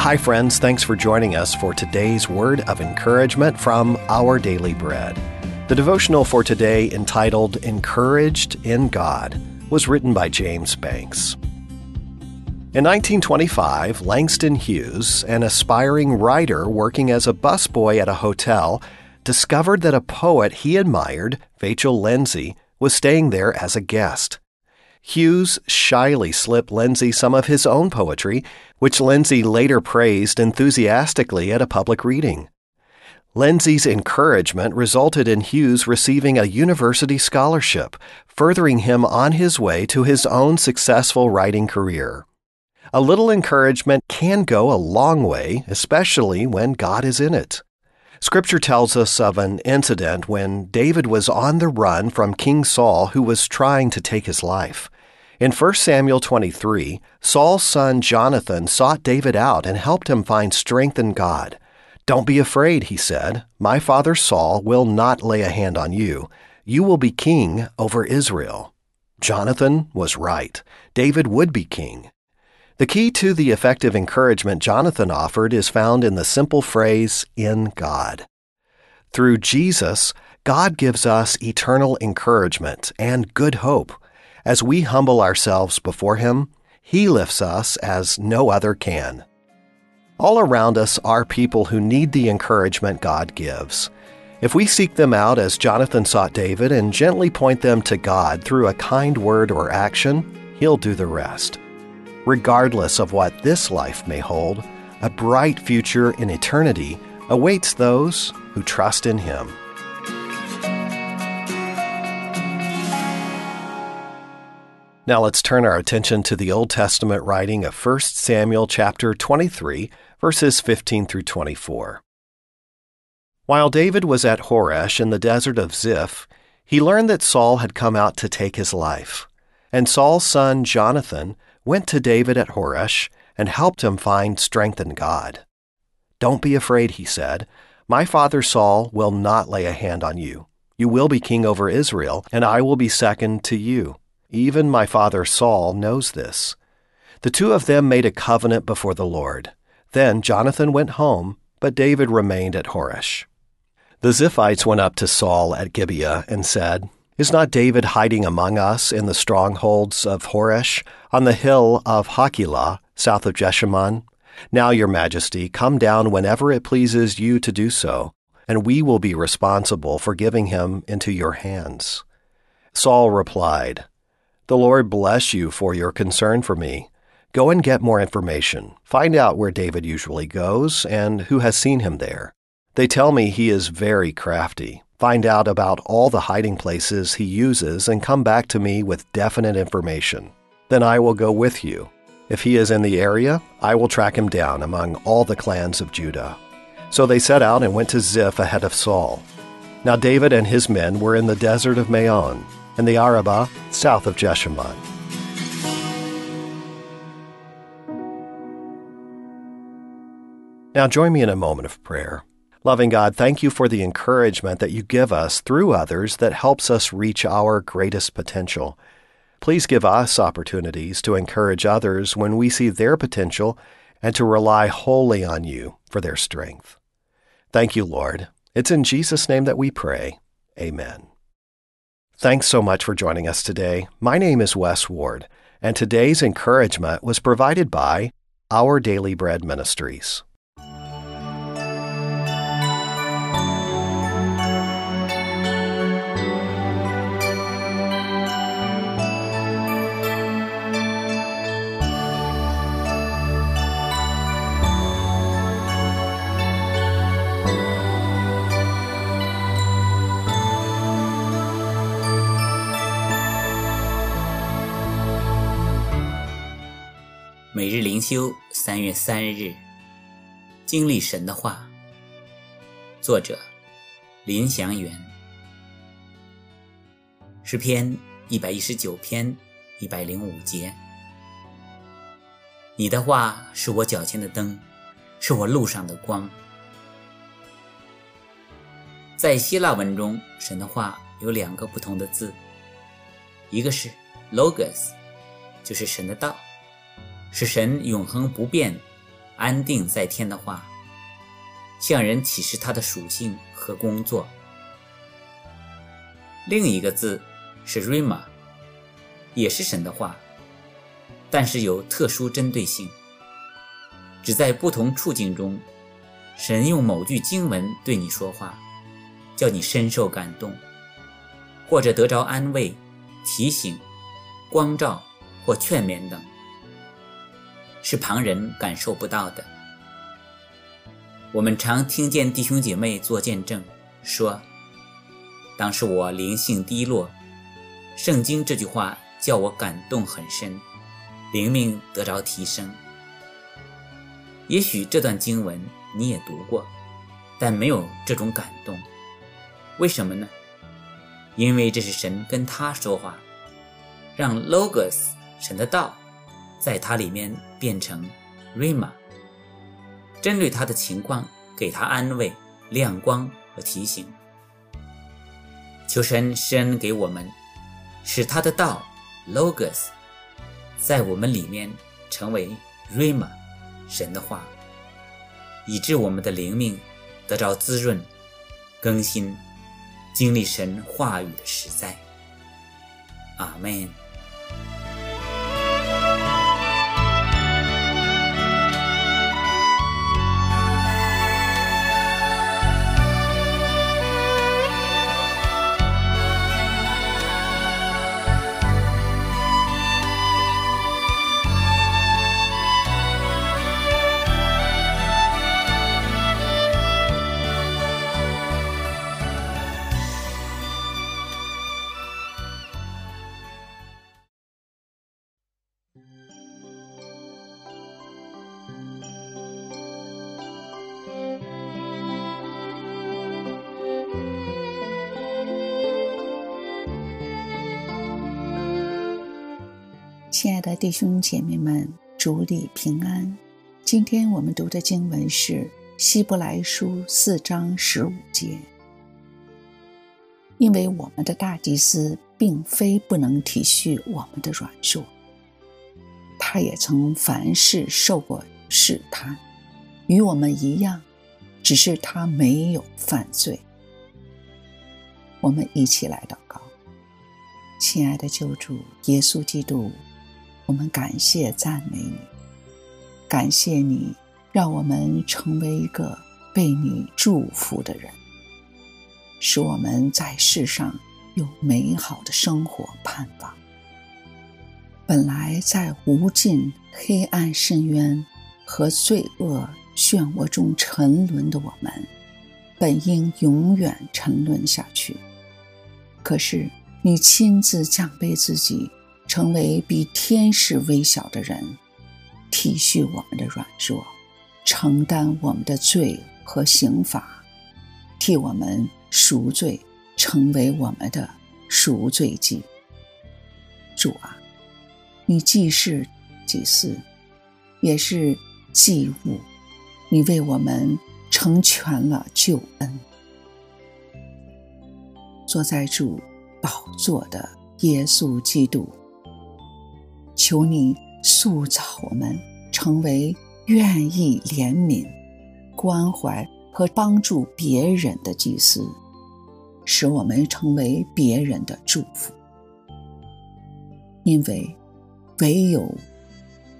Hi, friends. Thanks for joining us for today's word of encouragement from Our Daily Bread. The devotional for today, entitled Encouraged in God, was written by James Banks. In 1925, Langston Hughes, an aspiring writer working as a busboy at a hotel, discovered that a poet he admired, Vachel Lindsay, was staying there as a guest. Hughes shyly slipped Lindsay some of his own poetry, which Lindsay later praised enthusiastically at a public reading. Lindsay's encouragement resulted in Hughes receiving a university scholarship, furthering him on his way to his own successful writing career. A little encouragement can go a long way, especially when God is in it. Scripture tells us of an incident when David was on the run from King Saul, who was trying to take his life. In 1 Samuel 23, Saul's son Jonathan sought David out and helped him find strength in God. Don't be afraid, he said. My father Saul will not lay a hand on you. You will be king over Israel. Jonathan was right. David would be king. The key to the effective encouragement Jonathan offered is found in the simple phrase, in God. Through Jesus, God gives us eternal encouragement and good hope. As we humble ourselves before Him, He lifts us as no other can. All around us are people who need the encouragement God gives. If we seek them out as Jonathan sought David and gently point them to God through a kind word or action, He'll do the rest regardless of what this life may hold, a bright future in eternity awaits those who trust in Him. Now let's turn our attention to the Old Testament writing of 1 Samuel chapter 23, verses 15 through 24. While David was at Horesh in the desert of Ziph, he learned that Saul had come out to take his life. And Saul's son Jonathan went to David at Horesh and helped him find strength in God. Don't be afraid, he said. My father Saul will not lay a hand on you. You will be king over Israel, and I will be second to you. Even my father Saul knows this. The two of them made a covenant before the Lord. Then Jonathan went home, but David remained at Horesh. The Ziphites went up to Saul at Gibeah and said, is not David hiding among us in the strongholds of Horesh, on the hill of Hachilah, south of Jeshimon? Now, your majesty, come down whenever it pleases you to do so, and we will be responsible for giving him into your hands. Saul replied, The Lord bless you for your concern for me. Go and get more information. Find out where David usually goes and who has seen him there. They tell me he is very crafty. Find out about all the hiding places he uses and come back to me with definite information. Then I will go with you. If he is in the area, I will track him down among all the clans of Judah. So they set out and went to Ziph ahead of Saul. Now David and his men were in the desert of Maon, and the Arabah south of Jeshimon. Now join me in a moment of prayer. Loving God, thank you for the encouragement that you give us through others that helps us reach our greatest potential. Please give us opportunities to encourage others when we see their potential and to rely wholly on you for their strength. Thank you, Lord. It's in Jesus' name that we pray. Amen. Thanks so much for joining us today. My name is Wes Ward, and today's encouragement was provided by Our Daily Bread Ministries. 每日灵修，三月三日，经历神的话。作者：林祥元。诗篇一百一十九篇一百零五节。你的话是我脚前的灯，是我路上的光。在希腊文中，神的话有两个不同的字，一个是 logos，就是神的道。是神永恒不变，安定在天的话，向人启示他的属性和工作。另一个字是 rima，也是神的话，但是有特殊针对性，只在不同处境中，神用某句经文对你说话，叫你深受感动，或者得着安慰、提醒、光照或劝勉等。是旁人感受不到的。我们常听见弟兄姐妹做见证，说：“当时我灵性低落，圣经这句话叫我感动很深，灵命得着提升。”也许这段经文你也读过，但没有这种感动。为什么呢？因为这是神跟他说话，让 Logos 神的道。在它里面变成 Rima，针对他的情况给他安慰、亮光和提醒。求神施恩给我们，使他的道 Logos 在我们里面成为 Rima，神的话，以致我们的灵命得着滋润、更新，经历神话语的实在。阿门。亲爱的弟兄姐妹们，主里平安。今天我们读的经文是《希伯来书》四章十五节。因为我们的大祭司并非不能体恤我们的软弱，他也曾凡事受过试探，与我们一样，只是他没有犯罪。我们一起来祷告，亲爱的救主耶稣基督。我们感谢赞美你，感谢你让我们成为一个被你祝福的人，使我们在世上有美好的生活盼望。本来在无尽黑暗深渊和罪恶漩涡中沉沦的我们，本应永远沉沦下去。可是你亲自降卑自己。成为比天使微小的人，体恤我们的软弱，承担我们的罪和刑罚，替我们赎罪，成为我们的赎罪祭。主啊，你既是祭司，也是祭物，你为我们成全了救恩。坐在主宝座的耶稣基督。求你塑造我们，成为愿意怜悯、关怀和帮助别人的祭司，使我们成为别人的祝福。因为唯有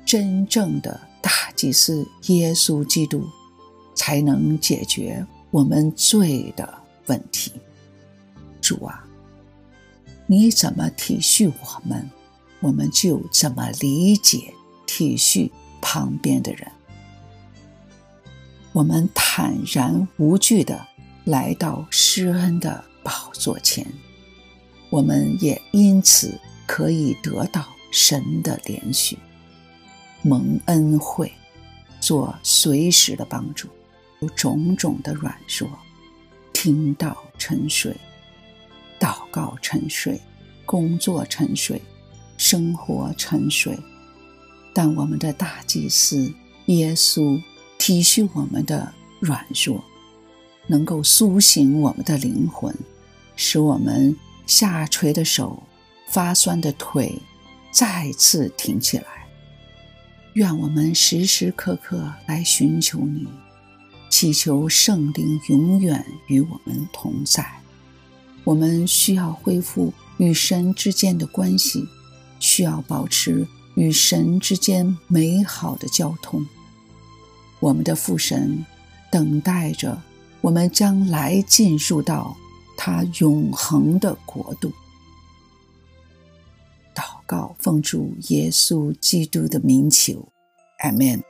真正的大祭司耶稣基督，才能解决我们罪的问题。主啊，你怎么体恤我们？我们就怎么理解、体恤旁边的人？我们坦然无惧的来到施恩的宝座前，我们也因此可以得到神的怜恤、蒙恩惠，做随时的帮助。有种种的软弱，听到沉睡，祷告沉睡，工作沉睡。生活沉睡，但我们的大祭司耶稣体恤我们的软弱，能够苏醒我们的灵魂，使我们下垂的手、发酸的腿再次挺起来，愿我们时时刻刻来寻求你，祈求圣灵永远与我们同在。我们需要恢复与神之间的关系，需要保持与神之间美好的交通。我们的父神等待着我们将来进入到他永恒的国度。祷告，奉主耶稣基督的名求。Amen。